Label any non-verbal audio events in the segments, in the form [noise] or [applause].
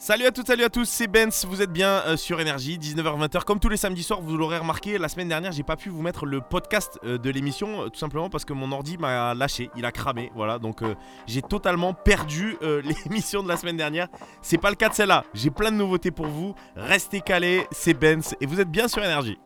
Salut à toutes, salut à tous, c'est Benz, vous êtes bien euh, sur Énergie, 19h-20h. Comme tous les samedis soirs, vous l'aurez remarqué, la semaine dernière, j'ai pas pu vous mettre le podcast euh, de l'émission, euh, tout simplement parce que mon ordi m'a lâché, il a cramé, voilà. Donc j'ai totalement perdu [laughs] l'émission de la semaine dernière. C'est pas le cas de celle-là, j'ai plein de nouveautés pour vous. Restez calés, c'est Benz et vous êtes bien sur Énergie.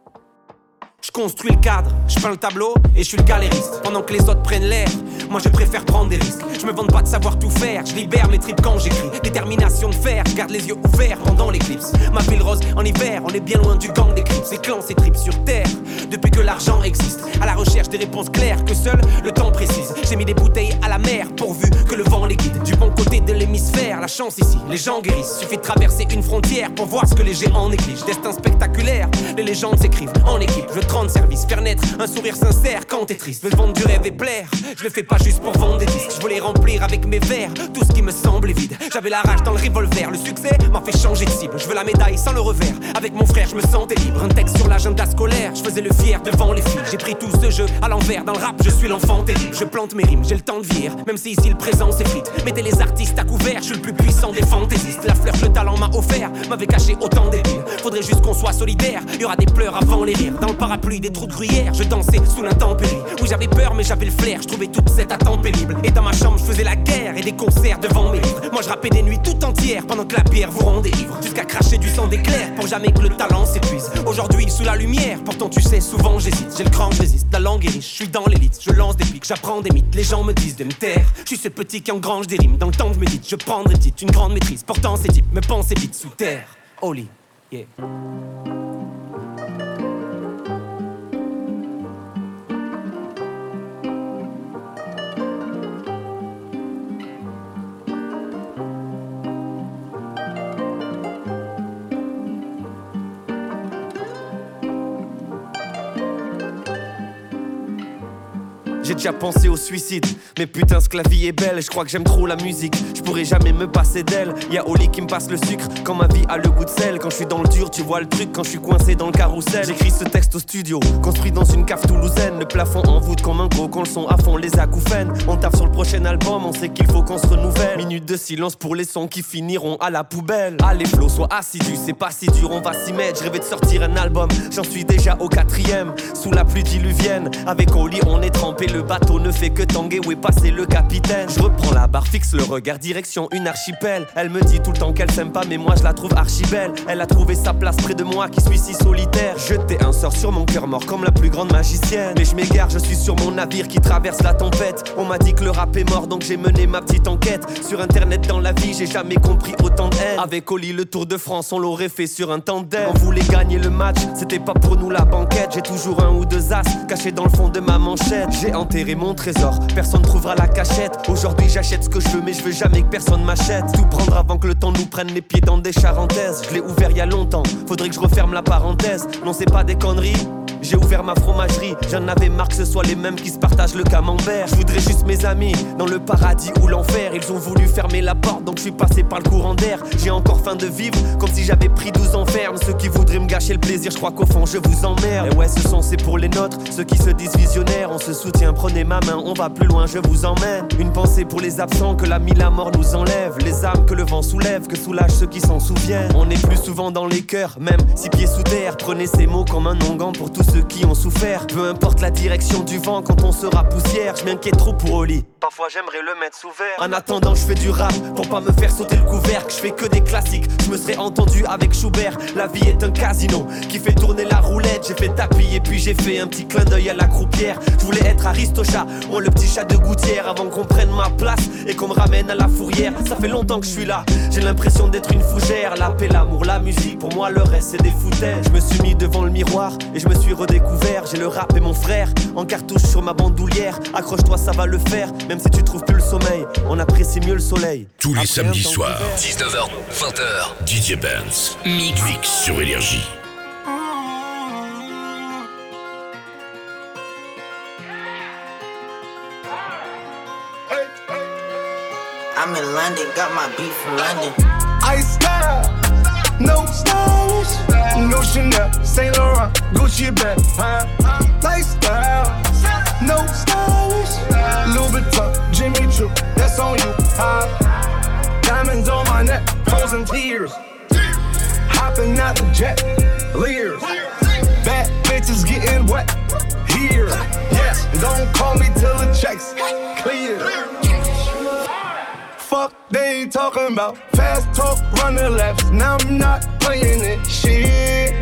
Je construis le cadre, je peins le tableau et je suis le galériste. Pendant que les autres prennent l'air, moi je préfère prendre des risques. Je me vante pas de savoir tout faire, je libère mes tripes quand j'écris. Détermination de fer, je garde les yeux ouverts pendant l'éclipse. Ma ville rose en hiver, on est bien loin du gang des clips. Ces clans, ces tripes sur terre, depuis que l'argent existe. À la recherche des réponses claires que seul le temps précise. J'ai mis des bouteilles à la mer pourvu que le vent les guide. Du bon côté de l'hémisphère, la chance ici, les gens guérissent. Suffit de traverser une frontière pour voir ce que les géants négligent. Destin spectaculaire, les légendes s'écrivent en équipe. Te rends service, faire naître un sourire sincère quand t'es triste. Veux vendre du rêve et plaire, je le fais pas juste pour vendre des disques. Je voulais remplir avec mes vers tout ce qui me semblait vide. J'avais la rage dans le revolver, le succès m'a fait changer de cible. Je veux la médaille sans le revers. Avec mon frère, je me sentais libre. Un texte sur l'agenda scolaire, je faisais le fier devant les filles. J'ai pris tout ce jeu à l'envers. Dans le rap, je suis l'enfant terrible. Je plante mes rimes, j'ai le temps de vieillir. Même si ici le présent s'effrite. Mettez les artistes à couvert, je suis le plus puissant des fantaisistes. La fleur que le talent m'a offert m'avait caché autant d'épiles. Faudrait juste qu'on soit solidaire. Y aura des pleurs avant les rires. Dans le parapluie des trous de gruyère, je dansais sous l'intempérie. Oui, j'avais peur, mais j'avais le flair. Je trouvais toute cette attente pénible. Et dans ma chambre, je faisais la guerre et des concerts devant mes livres. Moi, je rappais des nuits tout entières pendant que la bière vous rendait ivre. Jusqu'à cracher du sang d'éclair pour jamais que le talent s'épuise. Aujourd'hui, sous la lumière, pourtant tu sais, souvent j'hésite. J'ai le cran, je résiste. La langue est riche, je suis dans l'élite. Je lance des pics, j'apprends des mythes. Les gens me disent de me taire. Je suis ce petit qui engrange des rimes. Dans le temps je médite, je prendrai petite, une grande maîtrise. Pourtant, ces types me pensaient vite sous terre. Oli, yeah. J'ai déjà pensé au suicide, mais putain ce que la vie est belle, je crois que j'aime trop la musique, je pourrais jamais me passer d'elle. Y'a Oli qui me passe le sucre quand ma vie a le goût de sel. Quand je suis dans le dur, tu vois le truc quand je suis coincé dans le carrousel. J'écris ce texte au studio, construit dans une cave toulousaine. Le plafond en voûte comme un gros quand le son à fond les acouphènes. On tape sur le prochain album, on sait qu'il faut qu'on se renouvelle. Minute de silence pour les sons qui finiront à la poubelle. Allez Flo, sois assidu, c'est pas si dur, on va s'y mettre. Je rêvais de sortir un album, j'en suis déjà au quatrième. Sous la pluie diluvienne, avec Oli on est trempé, le bateau ne fait que tanguer où est passé le capitaine? Je reprends la barre, fixe le regard, direction une archipel. Elle me dit tout le temps qu'elle s'aime pas, mais moi je la trouve archi belle. Elle a trouvé sa place près de moi qui suis si solitaire. Jeter un sort sur mon cœur mort comme la plus grande magicienne. Mais je m'égare, je suis sur mon navire qui traverse la tempête. On m'a dit que le rap est mort, donc j'ai mené ma petite enquête. Sur internet dans la vie, j'ai jamais compris autant de. Avec Oli, le Tour de France, on l'aurait fait sur un tandem. On voulait gagner le match, c'était pas pour nous la banquette. J'ai toujours un ou deux as cachés dans le fond de ma manchette. J'ai enterré mon trésor, personne trouvera la cachette. Aujourd'hui j'achète ce que je veux, mais je veux jamais que personne m'achète. Tout prendre avant que le temps nous prenne les pieds dans des charentaises. Je l'ai ouvert il y a longtemps, faudrait que je referme la parenthèse. Non, c'est pas des conneries. J'ai ouvert ma fromagerie, j'en avais marre que ce soit les mêmes qui se partagent le camembert. Je voudrais juste mes amis, dans le paradis ou l'enfer. Ils ont voulu fermer la porte, donc je suis passé par le courant d'air. J'ai encore faim de vivre, comme si j'avais pris 12 ans ferme. Ceux qui voudraient me gâcher le plaisir, je crois qu'au fond je vous emmerde. Et ouais, ce son c'est pour les nôtres, ceux qui se disent visionnaires. On se soutient, prenez ma main, on va plus loin, je vous emmène. Une pensée pour les absents que la mille la mort nous enlève. Les âmes que le vent soulève, que soulage ceux qui s'en souviennent. On est plus souvent dans les cœurs, même six pieds sous terre. Prenez ces mots comme un onguent pour tous ceux qui ont souffert. Peu importe la direction du vent quand on sera poussière, je m'inquiète trop pour Oli. Parfois j'aimerais le mettre sous verre. En attendant, je fais du rap pour pas me faire sauter le couvercle. Je fais que des classiques, je me serais entendu avec Schubert. La vie est un casino qui fait tourner la roulette. J'ai fait tapis et puis j'ai fait un petit clin d'œil à la croupière. Je voulais être Aristocha, moi le petit chat de gouttière avant qu'on prenne ma place et qu'on me ramène à la fourrière. Ça fait longtemps que je suis là, j'ai l'impression d'être une fougère. La paix, l'amour, la musique, pour moi le reste c'est des foutaises. Je me suis mis devant le miroir et je me suis redécouvert. J'ai le rap et mon frère en cartouche sur ma bandoulière. Accroche-toi, ça va le faire, même si tu trouves plus le sommeil. On apprécie mieux le soleil. Tous les samedis soirs, d'hiver. 19h, 20h, DJ Benz. Mix, Mix sur Énergie. I'm in London, got my beat from London. Ice style, no stylish, no Chanel, Saint Laurent, Gucci bag, huh? Lifestyle, no stylish, Louis Jimmy Choo, that's on you? Diamonds on my neck, froze frozen tears. Hopping out the jet, leers. Bad bitches getting wet here. Yes, don't call me till the checks clear. Fuck, they ain't talking about fast talk, running laps. Now I'm not playing it. Shit.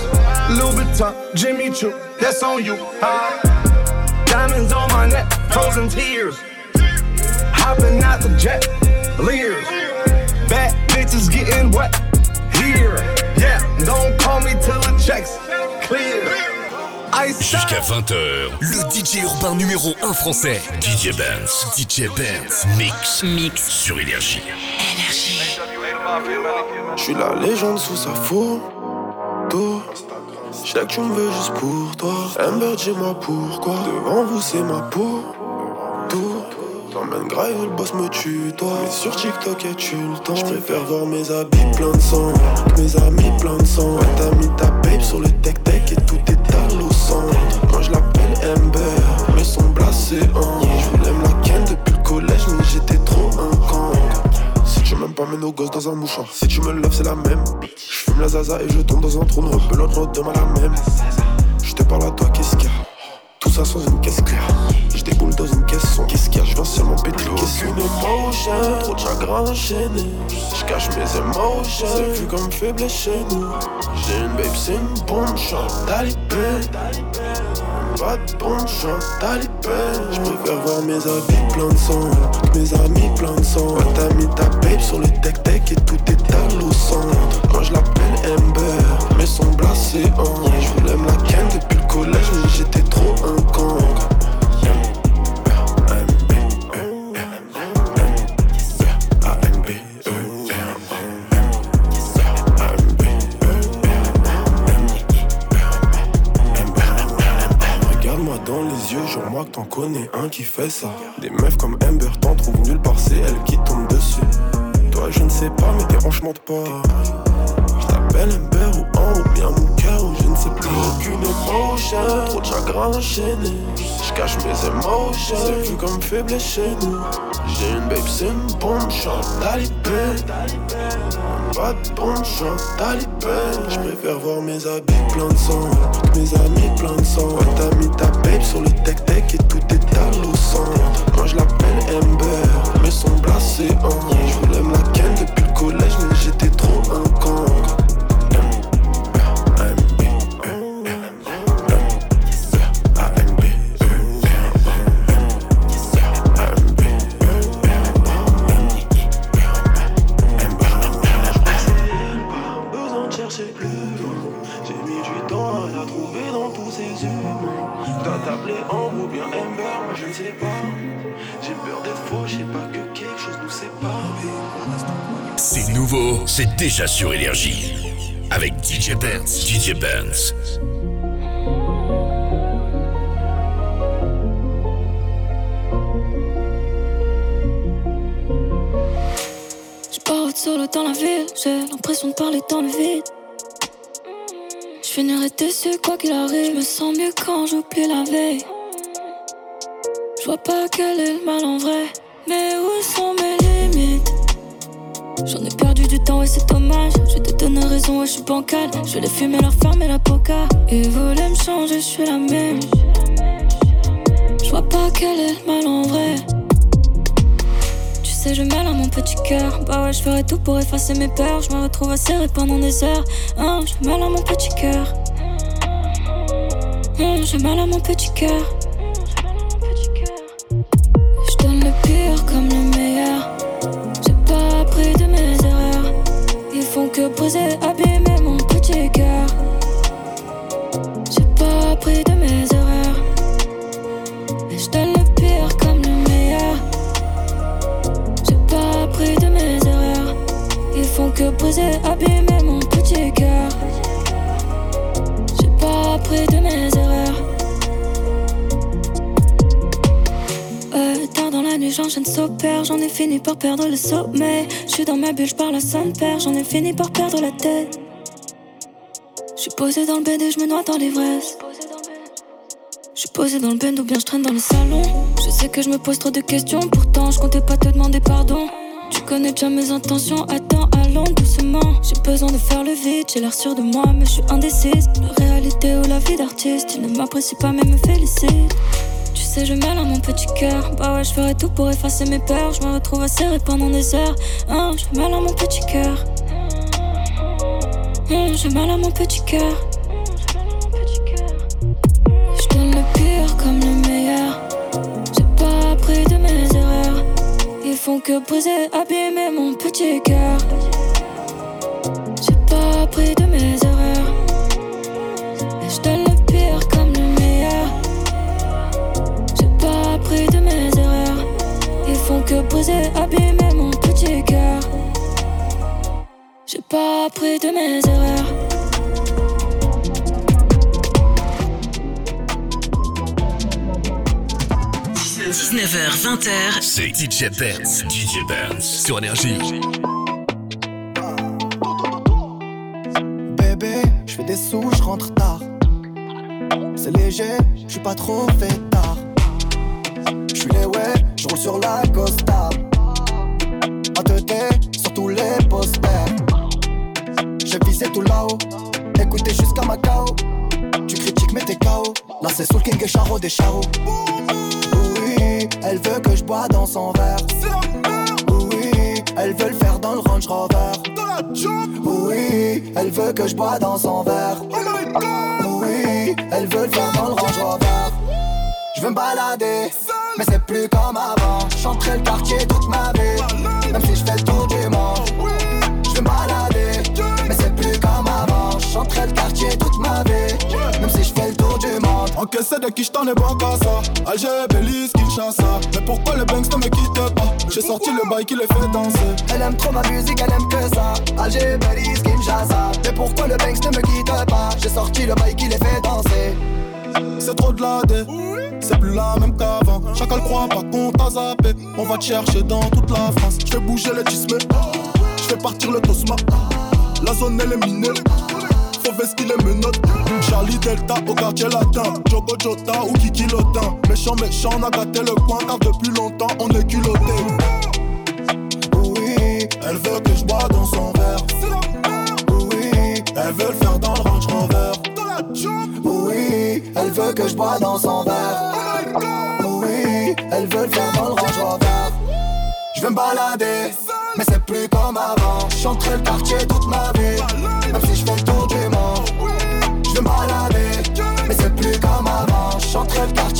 Louis Vuitton, Jimmy Choo, that's on you. High diamonds on my neck, frozen tears, hopping out the jet, leers, bad bitches getting wet here. Yeah, don't call me till the checks clear. I Jusqu'à 20h, Le DJ urbain numéro 1 français. DJ Benz. DJ Benz. Mix. Mix. Sur Énergie. Je suis la légende sous sa photo. Je sais que tu me veux juste pour toi. Amber, dis-moi pourquoi. Devant vous, c'est ma peau. Tout. T'emmènes grave, le boss me tue, toi. Mais sur TikTok, as-tu le temps Je préfère voir mes habits plein de sang. Mes amis plein de sang. Ouais, t'as mis ta babe sur le tech-tech et tout est à l'eau. Moi, je l'appelle Amber, mais son blasé en. Je voulais me la ken depuis le collège, mais j'étais trop un m'aimes pas, mets nos gosses dans un mouchoir. Si tu me loves, c'est la même. Je fume la zaza et je tombe dans un trou de rebelote, l'autre demain la même. Je te parle à toi, qu'est-ce qu'il y a? Tout ça sans une caisse claire. Je déboule dans une caisse son. Qu'est-ce qu'il y a? Je viens seulement péter le caisson. Aucune émotion, trop de chagrin enchaîné. Je cache mes émotions. C'est vu comme faible chez nous. J'ai une babe, c'est une bombe, chante talibé. Pas de talibé. Je préfère voir mes habits plein de sang. Mes amis plein de sang. Ouais, t'as mis ta babe sur le tech-tech et tout est à sang. Moi je l'appelle Amber, mais son blasé en. Je voulais me la ken depuis le collège, mais j'étais trop un con. Yeux, jure-moi que t'en connais un qui fait ça. Des meufs comme Amber t'en trouvent nulle part, c'est elle qui tombe dessus. Toi, je ne sais pas, mais tes mentent pas. Je t'appelle Trop de chagrin enchaîné. Je cache mes émotions, c'est vu comme faible chez nous. J'ai une babe, c'est une bombe, chante talibé. Pas de bombe, chante talibé. Je préfère voir mes habits plein de sang. que Mes amis plein de sang. Ouais, t'as mis ta babe sur le tech-tech et tout est à l'eau. Moi je l'appelle Amber, mais son blasé en. Je voulais me la ken depuis le collège, mais j'étais trop un con. C'est déjà sur Énergie. Avec DJ Benz. DJ Benz. Solo dans la ville, j'ai l'impression de parler dans le vide. Je finirai déçu quoi qu'il arrive. Je me sens mieux quand j'oublie la veille. Je vois pas quel est le mal en vrai. Mais où sont mes limites? J'en ai perdu du c'est dommage. Je te donner raison, et je suis bancal. Je les fumer, leur fermer la poca. Ils voulaient me changer, je suis la même. Je vois pas quel est le mal en vrai. Tu sais, je mêle à mon petit cœur. Bah ouais, je ferai tout pour effacer mes peurs. Je me retrouve à serrer pendant des heures. Hein, j'ai mal à mon petit cœur. Hum, j'ai mal à mon petit cœur. Briser, abîmer mon petit cœur. J'ai pas appris de mes erreurs. Et je donne le pire comme le meilleur. J'ai pas appris de mes erreurs. Ils font que briser, abîmer mon petit cœur. J'ai pas appris de mes erreurs. La nuit, j'enchaîne s'opère. J'en ai fini par perdre le sommeil. Je suis dans ma bulle, par la sonne père. J'en ai fini par perdre la tête. Je suis posé dans le bed et je me noie dans l'ivresse. Je suis posé dans le bed ou bien je traîne dans le salon. Je sais que je me pose trop de questions, pourtant je comptais pas te demander pardon. Tu connais déjà mes intentions, attends, allons doucement. J'ai besoin de faire le vide, j'ai l'air sûr de moi, mais je suis indécise. La réalité ou la vie d'artiste, il ne m'apprécie pas, mais me félicite. Sais, je mêle à mon petit cœur. Bah ouais, je ferai tout pour effacer mes peurs. Je me retrouve à serrer pendant des heures. Hein, j'ai mal à mon petit cœur. Hum, j'ai mal à mon petit cœur. Je donne le pire comme le meilleur. J'ai pas appris de mes erreurs. Ils font que briser, abîmer mon petit cœur. J'ai pas appris de mes erreurs. Briser, abîmer mon petit cœur. J'ai pas appris de mes erreurs. – 19h-20h, c'est DJ Benz. DJ Benz sur Énergie. Bébé, je fais des sous, je rentre tard. C'est léger, je suis pas trop fait sur la Costa. Teuté sur tous les posters. J'ai visé tout là-haut, écoutez jusqu'à Macao. Tu critiques mais t'es KO. Là c'est Soul King et Charo des Charo. Oui, elle veut que je bois dans son verre. Oui, elle veut le faire dans le Range Rover. Oui, elle veut que je bois dans son verre. Oui, elle veut le faire dans le Range Rover. Je veux me balader, mais c'est plus comme avant. J'entrais le quartier toute ma vie, même si je fais le tour du monde. Je me balader, mais c'est plus comme avant. J'entrais le quartier toute ma vie, même si je fais le tour du monde. Encaissé de qui j't'en ai bon qu'à ça. Alger, Belize, Kinshasa. Mais pourquoi le banks ne me quitte pas? J'ai sorti le bail qui les fait danser. Elle aime trop ma musique, elle aime que ça. Alger, Belize, Kinshasa. Mais pourquoi le banks ne me quitte pas? J'ai sorti le bail qui les fait danser C'est trop de la dé c'est plus la même qu'avant. Chacun le croit pas qu'on t'a zappé. On va te chercher dans toute la France. Je fais bouger les tismes, je fais partir le tosma. La zone elle est minée. Faut vestir les menottes. Charlie Delta au quartier latin. Jogo Jota ou Kiki Lotin. Méchant, méchant, on a gâté le coin car depuis longtemps on est culotté. Oui, elle veut que je bois dans son verre. Oui, elle veut le faire veut que je bois dans son verre. Oui, elle veut le faire dans le Range Rover. Je veux me balader, mais c'est plus comme avant. J'entrais le quartier toute ma vie, même si je fais le tour du monde. Je veux me balader, mais c'est plus comme avant. J'entrais le quartier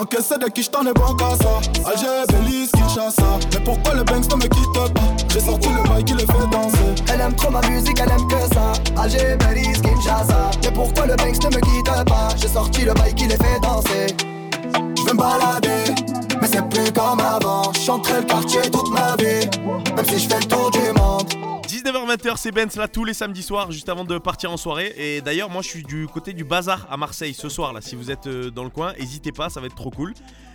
Encaissé de qui j't'en ai bon qu'à ça. Alger, Belize, Kinshasa. Mais pourquoi le banks ne me quitte pas? J'ai sorti le bail qui les fait danser. Elle aime trop ma musique, elle aime que ça. Alger, Belize, Kinshasa. Mais pourquoi le banks ne me quitte pas? J'ai sorti le bail qui les fait danser. Je veux me balader, mais c'est plus comme avant. J'entrais le quartier toute ma vie, même si je fais le tour du monde. 19h-20h, c'est Benz là tous les samedis soirs, juste avant de partir en soirée. Et d'ailleurs, moi je suis du côté du bazar à Marseille ce soir là. Si vous êtes euh, dans le coin, n'hésitez pas, ça va être trop cool.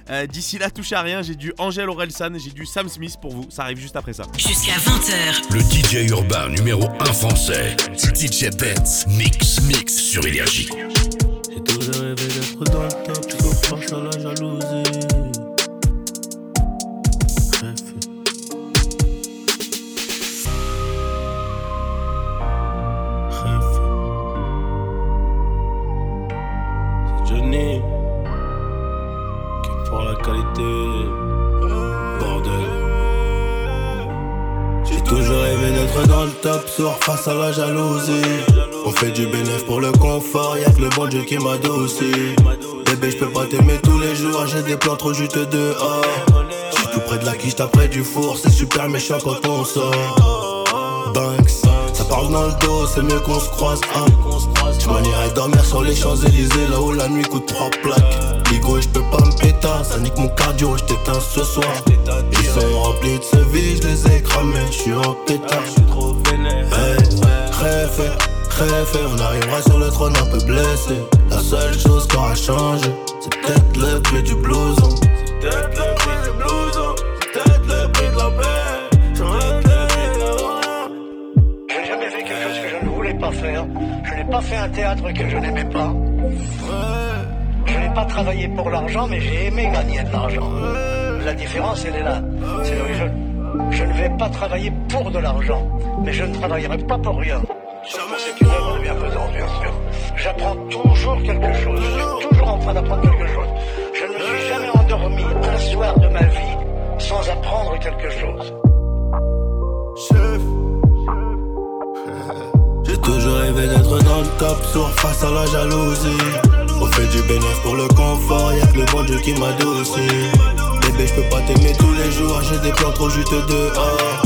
Euh, D'ici là, touche à rien, j'ai du Angel Orelsan, j'ai du Sam Smith pour vous. Ça arrive juste après ça. Jusqu'à 20h. Le DJ urbain numéro 1 français. DJ Benz. Mix, mix sur Énergie. J'ai toujours rêvé d'être dans le top, à la jalousie. D'être dans le top, soir face à la jalousie. On fait du bénéfice pour le confort, y'a que le bon Dieu qui m'adoucit. Bébé, je peux pas t'aimer tous les jours, j'ai des plans trop juteux dehors. J'suis tout près de la quiche, près du four, c'est super méchant quand on sort. Banks, ça parle dans le dos, c'est mieux qu'on se croise. Hein. Je m'en dormir sur les Champs-Élysées, là où la nuit coûte trois plaques. Je peux pas me péter, ça nique mon cardio, je t'éteins ce soir. Ils sont remplis de ce vie, je les ai cramés, je suis en pétard. Hey, rêve, on arrivera sur le trône un peu blessé. La seule chose qui aura changé, c'est peut-être le prix du blouson. C'est peut-être le prix du blouson, c'est peut-être le prix de la paix. Je n'ai jamais fait quelque chose que je ne voulais pas faire. Je n'ai pas fait un théâtre que je n'aimais pas. Je pas travaillé pour l'argent, mais j'ai aimé gagner de l'argent. La différence, elle est là. C'est que je, je ne vais pas travailler pour de l'argent, mais je ne travaillerai pas pour rien. C'est une œuvre de bienfaisance, bien sûr. J'apprends toujours quelque chose. Je suis toujours en train d'apprendre quelque chose. Je ne me suis jamais endormi un soir de ma vie sans apprendre quelque chose. J'ai toujours rêvé d'être dans le top, soir face à la jalousie. On fait du bénéfice pour le confort, y'a que le bon Dieu qui m'adoucit. Bébé, je peux pas t'aimer tous les jours, j'ai des plans trop juteux dehors.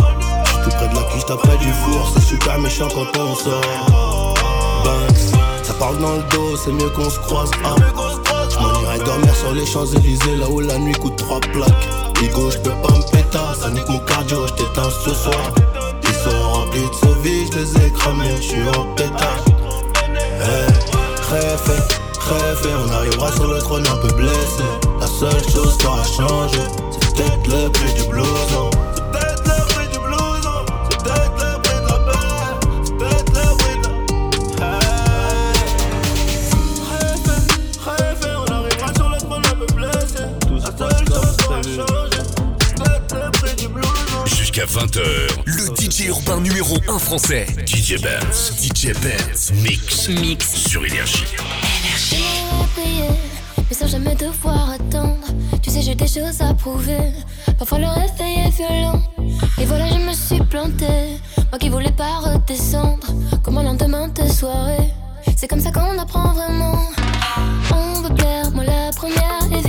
J'suis tout près de la quiche, près du four, c'est super méchant quand on sort. Banks, ça parle dans le dos, c'est mieux qu'on se croise. Ah. J'm'en irai dormir sur les Champs-Élysées, là où la nuit coûte trois plaques. Ligo, j'peux pas me péter, ça nique mon cardio, j't'éteins ce soir. Ils sont remplis de vie, j'les ai cramés, j'suis en pétard. Hey, rêve, rêve, on arrivera sur le trône un peu blessé. La seule chose qui aura changé, c'est peut-être le prix du blouson. C'est peut-être le prix du blouson, c'est peut-être le prix de la paix, peut-être le prix de la Rêve, on arrivera sur le trône un peu blessé. La seule chose qui aura changé, c'est peut-être le prix du blouson. Jusqu'à 20h, le DJ urbain numéro 1 français. DJ Benz. DJ Benz. Mix. Mix. Sur Énergie. Mais sans jamais devoir attendre. Tu sais, j'ai des choses à prouver. Parfois le réveil est violent. Et voilà, je me suis plantée. Moi qui voulais pas redescendre. Comme un lendemain de soirée. C'est comme ça qu'on apprend vraiment. On veut plaire, moi la première, évidemment.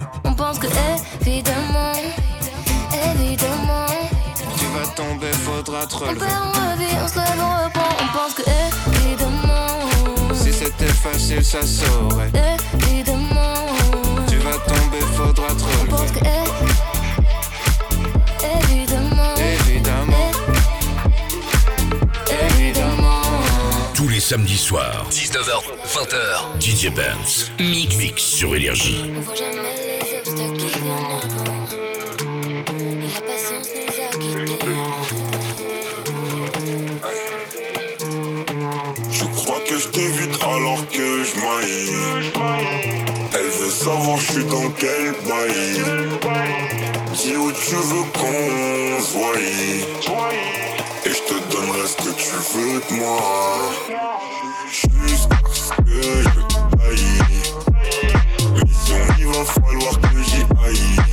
On pense que évidemment, évidemment. Tu vas tomber, faudra te relever. On perd, on revit, on se lève, on reprend. On pense que évidemment. Si c'était facile, ça saurait. Évidemment. Tu vas tomber, faudra te relever. On pense que évidemment. Évidemment. Évidemment. Tous les samedis soirs, 19h, 20h, DJ Benz, Mix, Mix sur Énergie. suis dans quel bail Dis où tu veux qu'on voie. Et je te donnerai ce que tu veux de moi. Jusqu'à ce que je t'aille Mais si va falloir que j'y aille.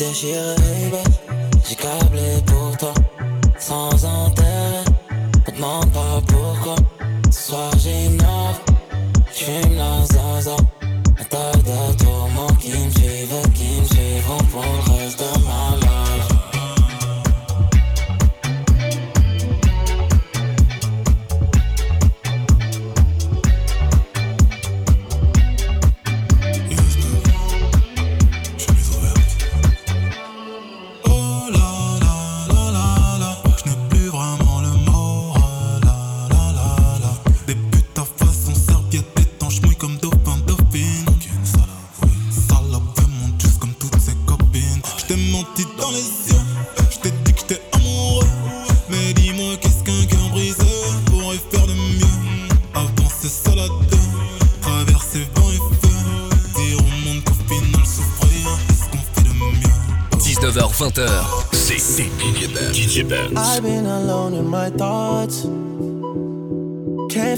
déchiré.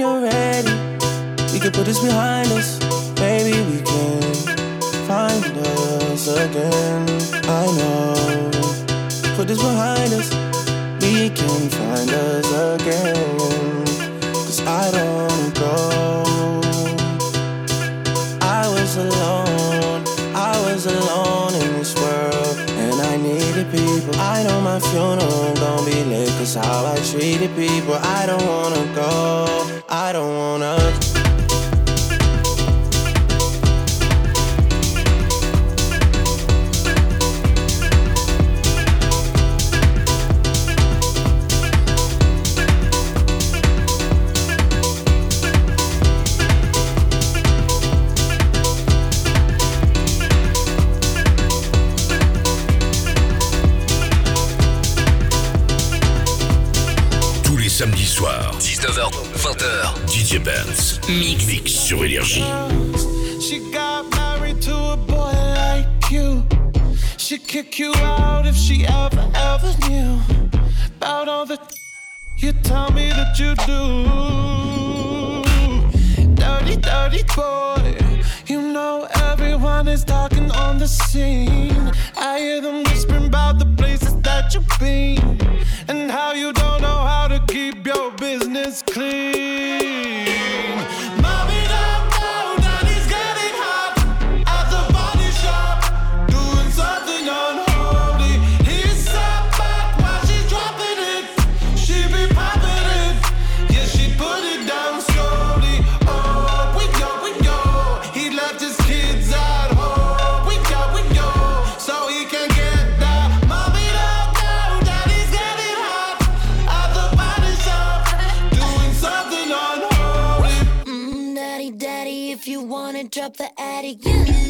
you're ready, we can put this behind us. Maybe we can find us again. I know. Put this behind us, we can find us again. Cause I don't go. I was alone, I was alone in this world, and I needed people. I know my funeral gon' be lit, cause how I treated people, I don't wanna go. I don't wanna kick you out. up the attic. Yeah.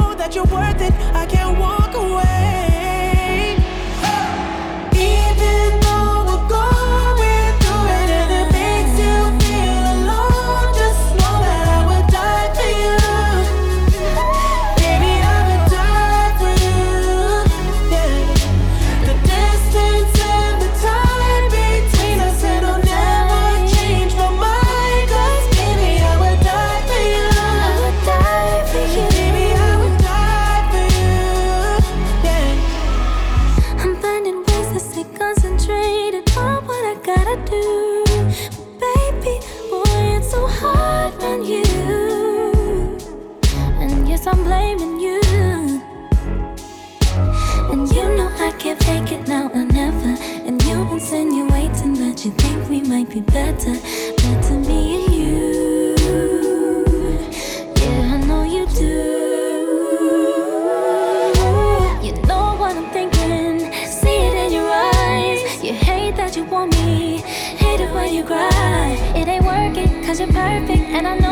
that you're worth it. I can't walk away. picture perfect and I know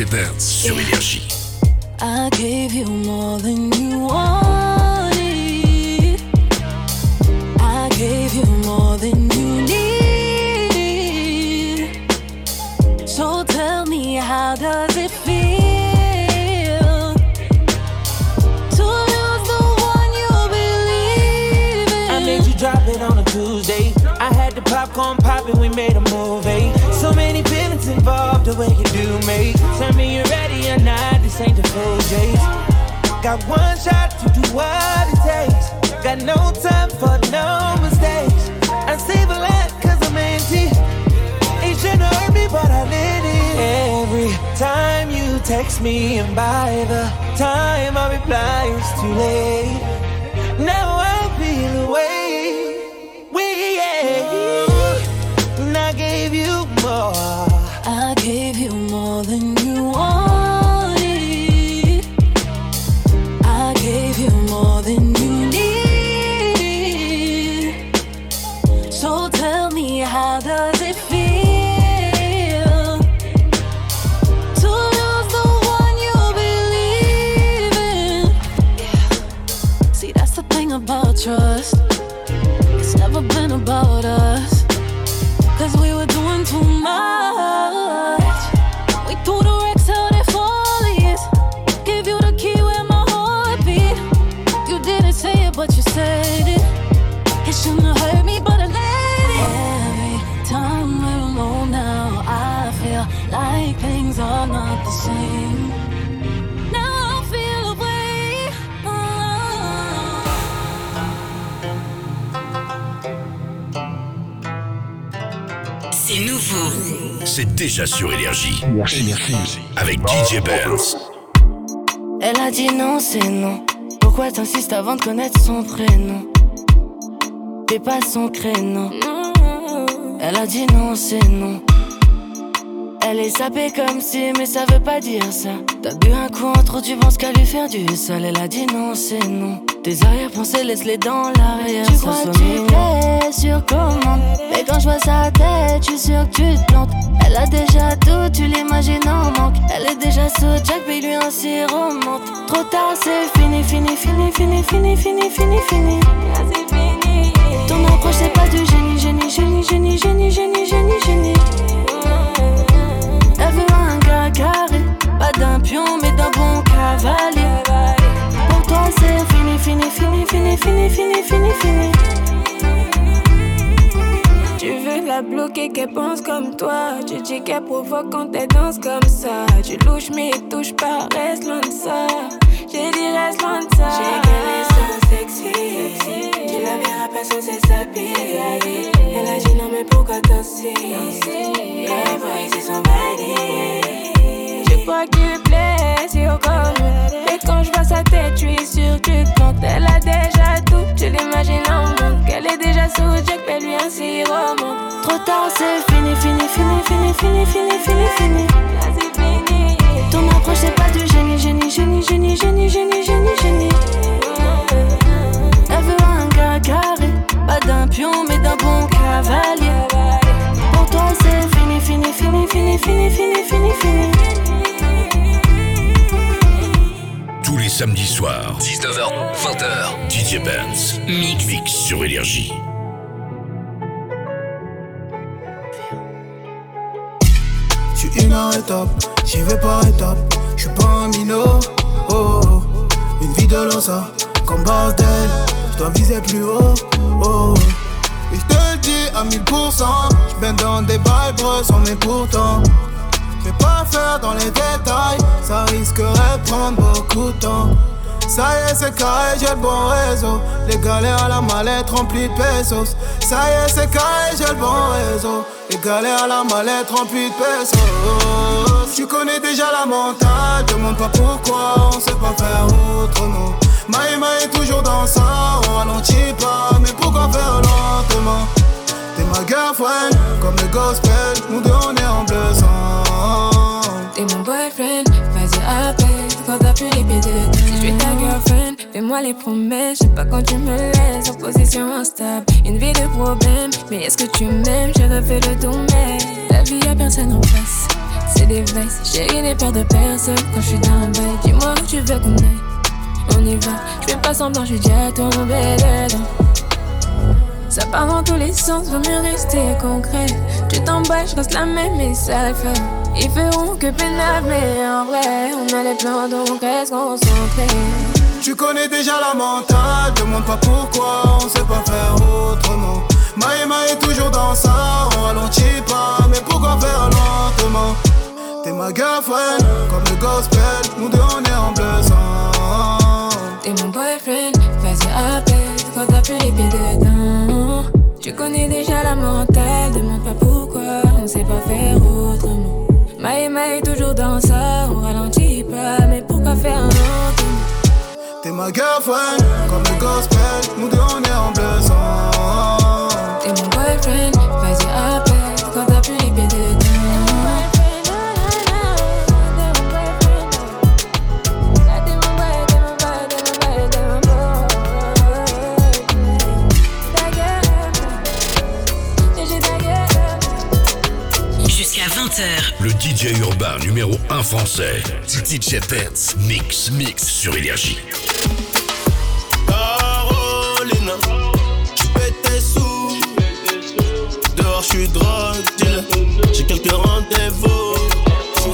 DJ Burns sur Énergie. I gave you more than you wanted. I gave you more than you needed. So tell me, how does it feel? to lose the one you believed in? I need you drop it on a Tuesday. I had the popcorn popping, we made a movie. So many feelings involved, the way you do, make ain't the cold days. Got one shot to do what it takes. Got no time for no mistakes. I save a lot cause I'm anti. It shouldn't hurt me, but I did it. Every time you text me, and by the time I reply, it's too late. C'est déjà sur Énergie. Avec DJ Burns. Elle a dit non, c'est non. Pourquoi t'insistes avant de connaître son prénom? T'es pas son créneau. Elle a dit non, c'est non. Elle est sapée comme si, mais ça veut pas dire ça. T'as bu un coup en trop, tu penses qu'à lui faire du sale. Elle a dit non, c'est non. Tes arrière-pensées, laisse-les dans l'arrière. Tu crois que tu plais sur commande. Mais quand je vois sa tête, je suis sûr que tu te plantes. Elle a déjà tout, tu l'imagines en manque. Elle est déjà sous Jack, mais lui un remonte. Trop tard, c'est fini, fini, fini, fini, fini, fini, fini, fini. Ton approche, c'est pas du génie, génie, génie, génie, génie, génie, génie, génie. D'un pion, mais d'un bon cavalier. Pour toi, c'est fini, fini, fini, fini, fini, fini, fini, fini. Tu veux la bloquer, qu'elle pense comme toi. Tu dis qu'elle provoque quand elle danse comme ça. Tu louches, mais touche pas, reste loin de ça. J'ai dit, reste loin de ça. J'ai qu'elle est so sexy. Tu la verras pas sans ses habits. Elle a dit, non, mais pourquoi danser? Elle voit ici son body. Qu'il plaît, c'est au commun. Et quand je vois sa tête, je suis sûr que plantes. Elle a déjà tout, tu l'imagines en monde. Qu'elle est déjà sous Jack, mais lui ainsi remonte. Trop tard, c'est fini, fini, fini, fini, fini, fini, fini, fini. Fini. Ton approche, c'est pas du génie, génie, génie, génie, génie, génie, génie, génie. Elle veut un gars carré, pas d'un pion, mais d'un bon cavalier. Pour toi, c'est fini, fini, fini, fini, fini, fini, fini, fini. Samedis soirs, 19h, 20h, DJ Burns. Mix. Mix sur Énergie. Je suis inarrêtable, j'y vais par étapes. Je suis pas un minot, oh, oh. Une vie de l'osa, comme Bardel. Je dois viser plus haut, oh. Et je te le dis à 1000%. Je dans des vibes sans mais pourtant. Je vais pas faire dans les détails, ça risquerait de prendre beaucoup de temps. Ça y est, c'est carré, j'ai le bon réseau. Les galères à la mallette remplie de pesos. Ça y est, c'est carré, j'ai le bon réseau. Les galères à la mallette remplie de pesos. Tu connais déjà la mentale, demande pas pourquoi, on sait pas faire autrement. Maïma est toujours dans ça, on ralentit pas, mais pourquoi faire lentement? T'es ma girlfriend, comme le gospel, nous deux on est en bleu sang. T'es mon boyfriend, vas-y appelle quand t'as plus les pieds je suis ta girlfriend, fais-moi les promesses. Je sais pas quand tu me laisses en position instable. Une vie de problème, mais est-ce que tu m'aimes? J'ai refait le tourner. La vie y'a personne en face. C'est des vices, j'ai rien peur de personne quand je suis dans un bail. Dis-moi où tu veux qu'on aille. On y va, je fais pas semblant, je déjà tombé dedans. Ça part dans tous les sens, vaut mieux rester concret. Tu t'emballes, je reste la même, mais ça fait. Ils feront que pénal, mais en vrai, on a les plans, donc reste concentré. Tu connais déjà la mentale, demande pas pourquoi, on sait pas faire autrement. Maïma est toujours dans ça, on ralentit pas, mais pourquoi faire lentement? T'es ma girlfriend, comme le gospel, nous deux on est en bleu sang. boyfriend, vas-y appelle quand t'as plus les pieds dedans. Tu connais déjà la mentale, demande pas pourquoi, on sait pas faire autrement. Maï Maï toujours dans ça, on ralentit pas, mais pourquoi faire un autre? T'es ma girlfriend, comme le gospel, nous deux on est en besoin. DJ urbain numéro 1 français. DJ Benz. Mix, mix sur Énergie. Carolina, tu tes sous. Dehors, je suis dealer. J'ai quelques rendez-vous.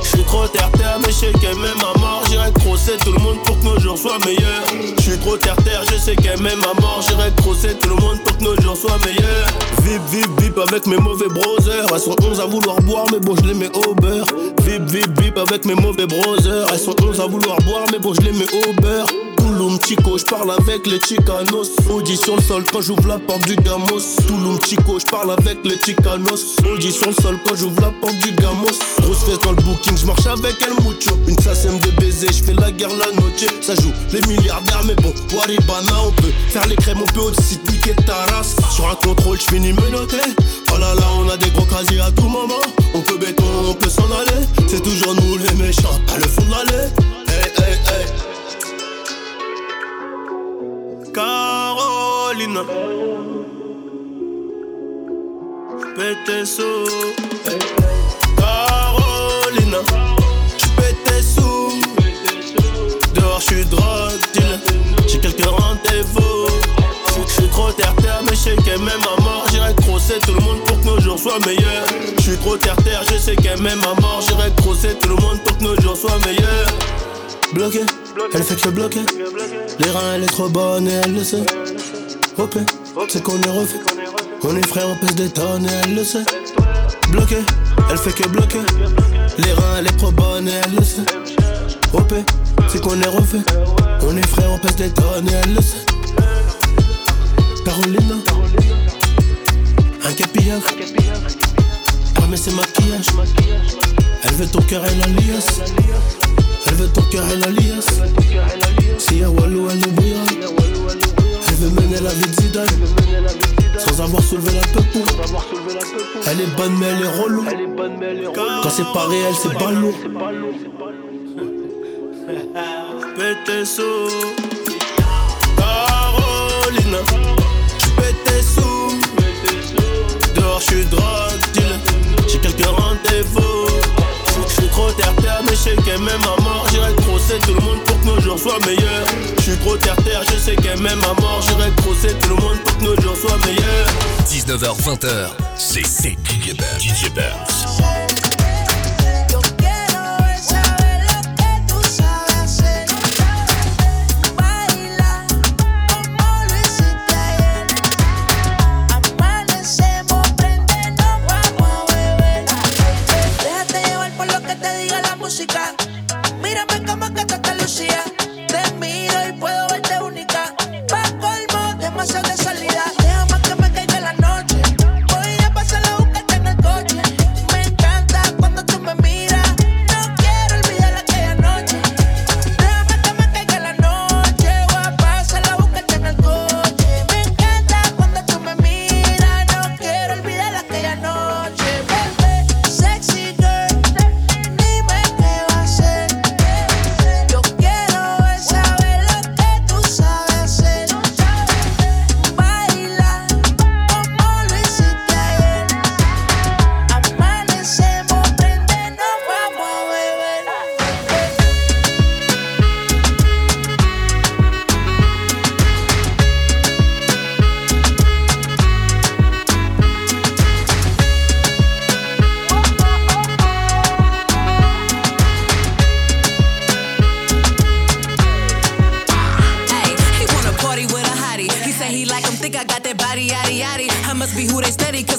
Je suis trop terre-terre, mais je sais m'aime à mort. J'irai crosser tout le monde pour que nos jours soient meilleurs. Je suis trop terre-terre, je sais qu'elle m'aime à mort. J'irai crosser tout le monde pour que nos jours soient meilleurs. Vip, vip, vip avec mes mauvais brothers. Elles sont 11 à vouloir boire, mais bon, je les mets au beurre. Vip, vip, vip avec mes mauvais brothers. Elles sont 11 à vouloir boire, mais bon, je les mets au beurre. Touloum Chico, je parle avec les Chicanos. Audi sur le sol quand j'ouvre la porte du Gamos. Touloum Chico, je parle avec les Chicanos. Audi sur le sol quand j'ouvre la porte du Gamos. Grosse fête dans le booking, je marche avec El Mucho. Une sème de baiser, je fais la guerre la noche. Ça joue les milliardaires, mais bon, Waribana, on peut faire les crèmes, on peut aussi piquer ta race. Sur un contrôle, je finis menotté. Oh là là, on a des gros casiers à tout moment. On peut béton, on peut s'en aller. C'est toujours nous les méchants, à le fond de l'allée. Carolina. Pète sous. Carolina. Tu pètes tes sous. Dehors, je suis drogue. J'ai quelques rendez-vous. Je suis trop terre-terre, mais je sais qu'elle m'aime à mort. J'irai crosser tout le monde pour que nos jours soient meilleurs. Je suis trop terre-terre, je sais qu'elle m'aime à mort. J'irai crosser tout le monde pour que nos jours soient meilleurs. Bloqué, elle fait que bloquer. Les reins, elle est trop bonne et elle le sait. Ok, c'est qu'on est refait. On est frères, on pèse des tonnes et elle le sait. Bloqué, elle fait que bloquer. Les reins, elle est trop bonne et elle le sait. OP, c'est qu'on est refait. On est frères, on pèse des tonnes et elle le sait. Carolina, un capillard. Armé ses maquillages. Elle veut ton cœur et la liasse. Elle veut ton cœur et la liasse. Si y'a Walou, elle oubliera. Elle veut mener la vie de Zidane. Sans avoir soulevé la peuple. Elle est bonne, mais elle est relou. Quand c'est pas réel, c'est pas lourd. [laughs] Pété sous. Tu pètes tes sous. Dehors, je suis drogue sais qu'elle m'aime à mort. J'irai crosser tout le monde pour que nos jours soient meilleurs. Je suis trop terre-terre, je sais qu'elle m'aime à mort. J'irai crosser tout le monde pour que nos jours soient meilleurs. 19h, 20h. C'est DJ Benz. DJ.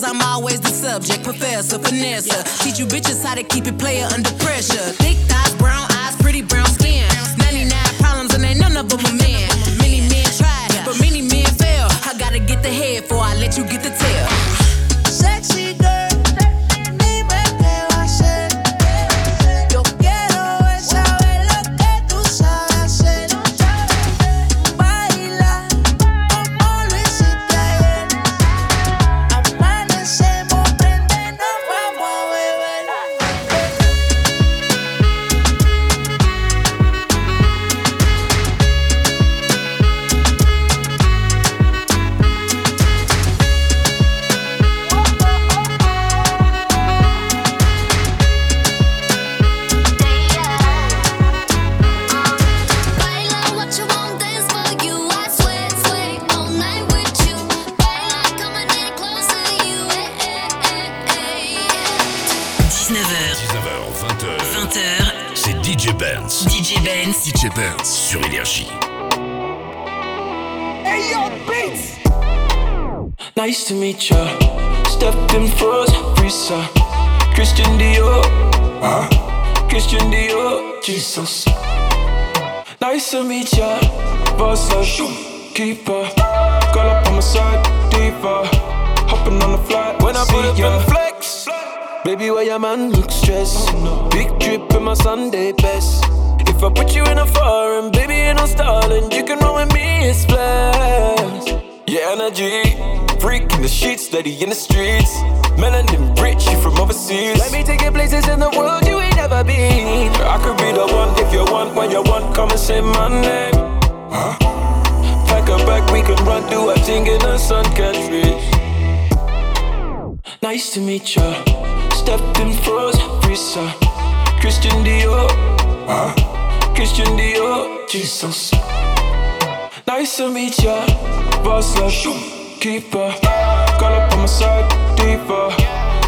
I'm always the subject. Professor, finesse, teach you bitches how to keep it player under pressure. Thick thighs, brown eyes, pretty brown skin. 99 problems and ain't none of them a man. Many men try, but many men fail. I gotta get the head before I let you get to meet ya. Stepped in froze, Risa. Christian Dior. Huh? Christian Dior. Jesus. Nice to meet ya. Boss like keeper. Girl up on my side, diva. Hopping on the flight. When I put up in flex. Baby, why your man look stressed? Big drip in my Sunday best. If I put you in a foreign, baby, ain't no stalling. You can run with me, it's flash. Yeah, energy. Freak in the sheets, steady in the streets. Melanin rich, you from overseas. Let me take you places in the world you ain't never been. I could be the one if you want, when you want, come and say my name. Huh? Pack a bag, we can run, do a thing in the sun can't. Nice to meet ya. Stepped in froze, Risa. Christian Dior. Huh? Christian Dior. Jesus. Nice to meet ya. Boss like keeper. Girl up on my side, diva.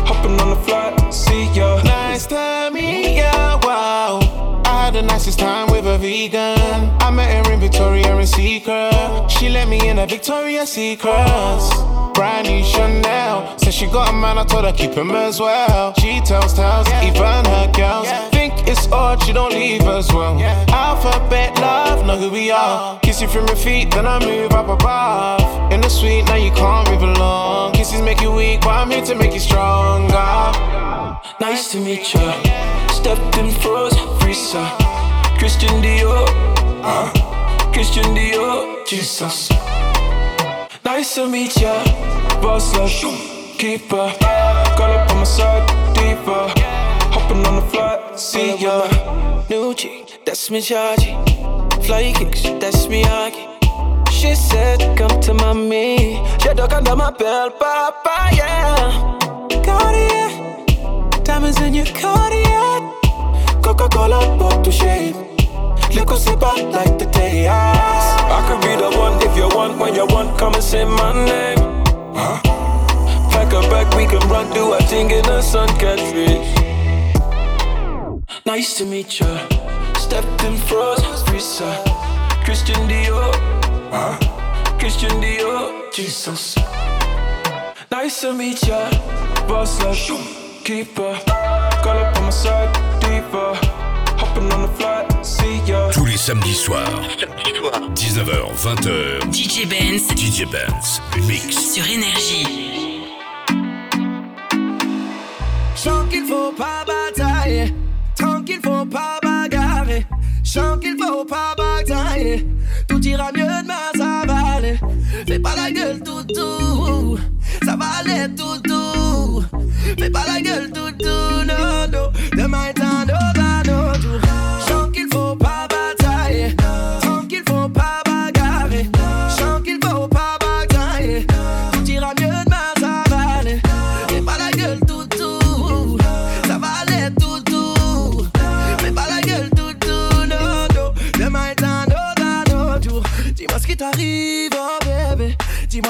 Hopping on the flight, see ya. Nice to meet ya, wow. I had the nicest time with a vegan. I met her in Victoria and Secret. She let me in a Victoria's Secrets. Brand new Chanel. Said she got a man, I told her keep him as well. She tells tales, even her girls. It's odd, she don't leave as well. Alphabet love, know who we are. Uh. Kiss you from your feet, then I move up above. In the suite, now you can't move along. Kisses make you weak, but I'm here to make you stronger. Nice to meet ya. Stepped in froze, Risa. Christian Dior. Huh? Christian Dior. Jesus. Nice to meet ya. Boss like keeper. Girl up on my side, diva. Hopping on the flight, see ya. New chick, that's me chargy. Fly kicks, that's me Aki. She said, come to mommy. She dug under my belt, papa, yeah. Cartier. Diamonds in your Cartier. Coca-Cola bought to shape. Look what's about like the day I could be the one if you want, when you want, come and say my name. Huh? Pack a bag, we can run, do a thing in the sun can't reach. Nice to meet ya. Stepped in froze, Risa. Christian Dior. Huh? Christian Dior. Jesus. Nice to meet ya. Boss like keeper. Girl up on my side, diva. Hopping on the flight, see ya. Tous les samedis soirs, 19h, 20h, DJ Benz. DJ Benz, mix. Sur Énergie. Chant qu'il faut pas batailler, pas bagarrer. Chant qu'il faut pas batailler, tout ira mieux demain ça va aller. Fais pas la gueule tout doux, ça va aller tout doux. Fais pas la gueule tout doux, non non.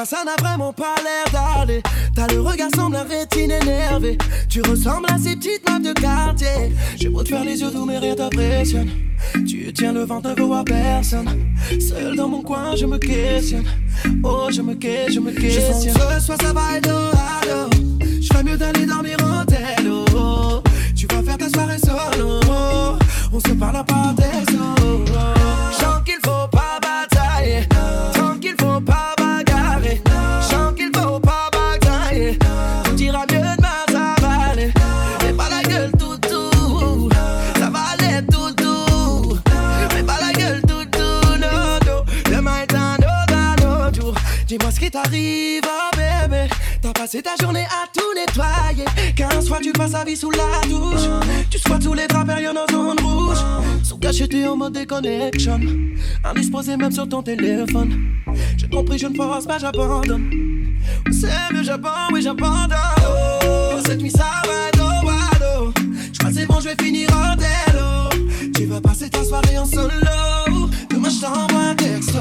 Ça n'a vraiment pas l'air d'aller. T'as le regard semble la rétine énervée. Tu ressembles à ces petites meufs de quartier. J'ai beau te faire les yeux doux, mais rien t'impressionne. Tu tiens le ventre, ne voir personne. Seul dans mon coin, je me questionne. Oh, je me questionne, je me questionne. Je sens que ce soir, ça va être. Je mieux d'aller dormir Passé ta journée à tout nettoyer. 15 fois tu passes ta vie sous la douche. Tu sois tous les draps en zone rouge. Sous cacheté en mode déconnexion. Indisposé même sur ton téléphone. J'ai compris, je ne force pas, j'abandonne. C'est mieux, j'abandonne, oui, j'abandonne. Oh, cette nuit ça va être au wado. J'crois c'est bon, je vais finir en délo. Tu vas passer ta soirée en solo. Demain, je t'envoie un texto.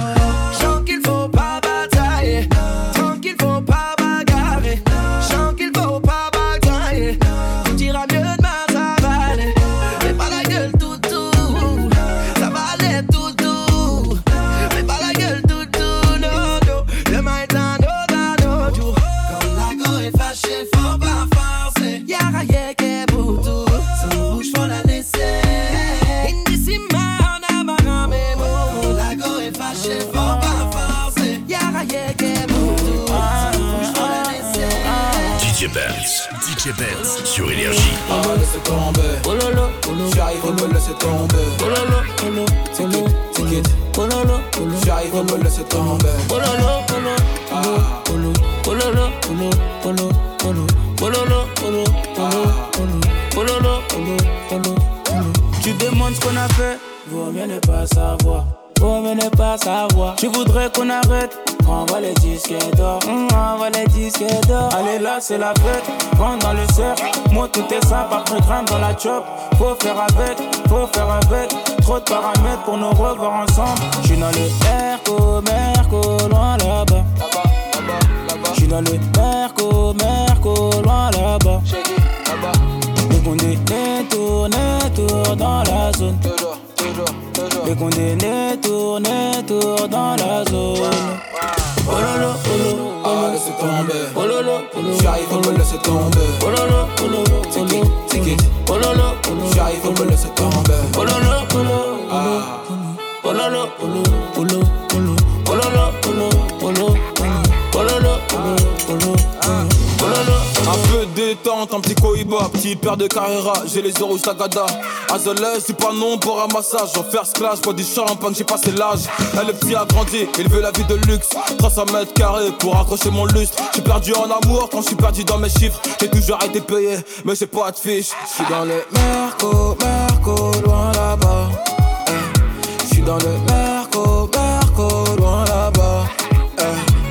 Qu'il faut Oh J'arrive, me laisser tomber. Oh. Oh J'arrive, me laisser tomber. Oh Oh Oh Oh Oh Oh Oh Oh Tu demandes ce qu'on a fait, vaut mieux ne pas savoir. Vaut mieux ne pas savoir. Tu voudrais qu'on arrête, envoie les disques d'or. Mmh, envoie les disques d'or. Allez là, c'est la fête. Rentre dans le cercle, moi tout est simple. Après grimpe dans la chop. Faut faire avec, faut faire avec. Trop de paramètres pour nous revoir ensemble. J'suis dans le Merco, Merco, loin là-bas. J'suis dans le Merco, Merco, loin là-bas. Les condamnés tournent, tournent dans la zone. Les condamnés tournent, tournent dans la zone. Oh lolo, oh ah, laissez tomber. Oh lolo, oh j'arrive, on me laisser tomber. Oh lolo, oh ticket, ticket. Oh lolo, oh j'arrive, on me laisser tomber. Oh lolo, ah. oh lolo, oh lolo, oh lolo, oh lolo, oh lolo, Détente, un petit cohiba, petit père de Carrera, j'ai les yeux rouges tagada. Azolé, c'est pas non pour un massage. En first class, pas du champagne, j'ai passé l'âge. Elle le petit a grandi, il veut la vie de luxe. 300 mètres carrés pour accrocher mon lustre. J'ai perdu en amour quand je suis perdu dans mes chiffres. J'ai toujours été payé, mais j'ai pas de fiche. Je suis dans le Merco, Merco, loin là-bas. Je suis dans le Merco,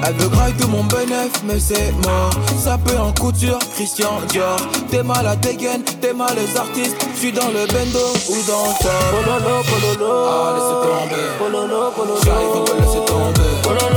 Elle veut graille tout mon bénéf, mais c'est mort. Ça peut en couture, Christian Dior. T'es mal à dégaine, t'es mal les artistes. J'suis dans le bendo ou dans le. Pololo, pololo. Ah, laissez tomber. Pololo, pololo. J'arrive, on me laisser tomber. Pololo.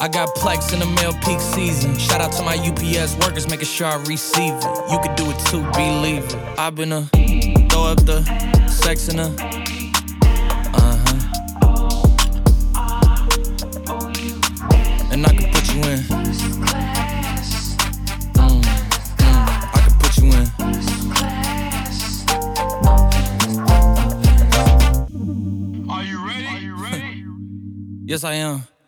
I got plex in the mail peak season. Shout out to my UPS workers, making sure I receive it. You could do it too, believe it. I've been a throw up the sex in a. Uh huh. And I can put you in. Mm, mm, I can put you in. Are you? Are you ready? Yes, I am.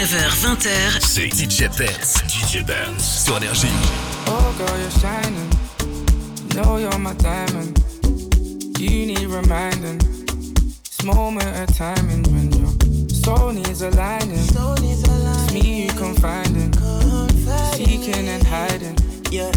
19h, 20h. C'est DJ Benz. DJ Benz. Sur Énergie. Oh girl, you're shining. Know you're my diamond. You need reminding. This moment of timing when your soul needs aligning. It's me you confiding. Seeking and hiding. Yeah.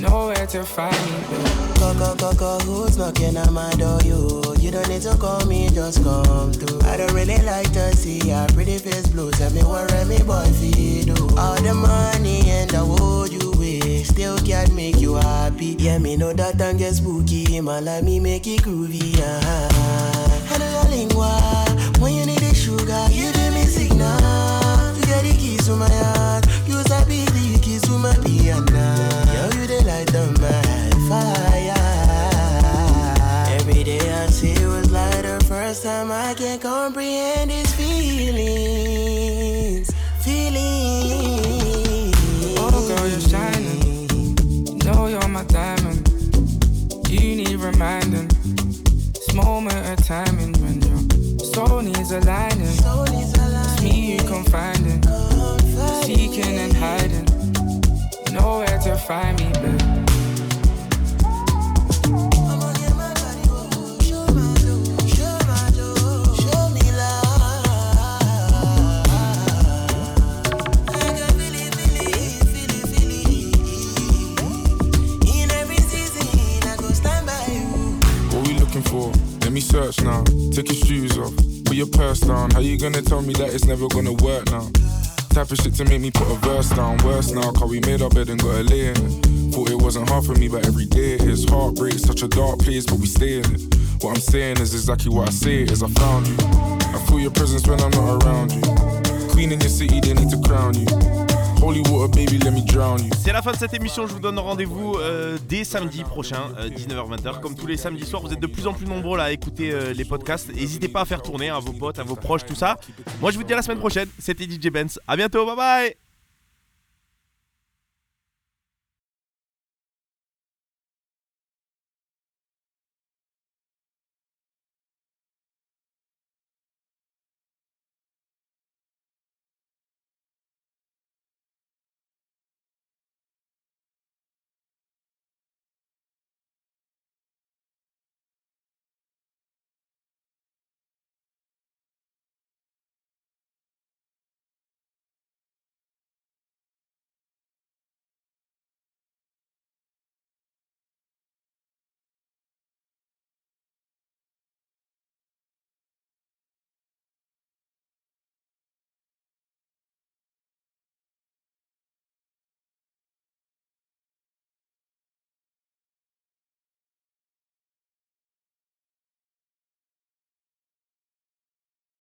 Nowhere to find me. Go, go, who's knocking at my door? You, you don't need to call me, just come through. I don't really like to see your pretty face blue. Tell me what me boy feel do. All the money and the wood you wish still can't make you happy. Yeah, me know that and get spooky. Man, like me make it groovy. Uh-huh. I know lingua. When you need the sugar, you give me signal. You get the keys to my heart. You sabi the keys to my piano. Yo, you the light of my fire. Every day I see it was first time I can comprehend these feelings. Feelings. Oh girl, you're shining. Know you're my diamond. You need reminding. This moment of timing when your soul needs aligning. It's me you confiding. Seeking and hiding. Nowhere to find me, babe. Purse down. How you gonna tell me that it's never gonna work now? Type of shit to make me put a verse down. Worse now, cause we made our bed and got a lay in it. Thought it wasn't hard for me, but every day it is. Heartbreak, such a dark place, but we stay in it. What I'm saying is exactly what I say is I found you. I feel your presence when I'm not around you. Queen in your city, they need to crown you. C'est la fin de cette émission, je vous donne rendez-vous euh, dès samedi prochain, euh, 19h-20h. Comme tous les samedis soirs, vous êtes de plus en plus nombreux à écouter euh, les podcasts. N'hésitez pas à faire tourner à vos potes, à vos proches, tout ça. Moi je vous dis à la semaine prochaine, c'était DJ Benz. À bientôt, bye bye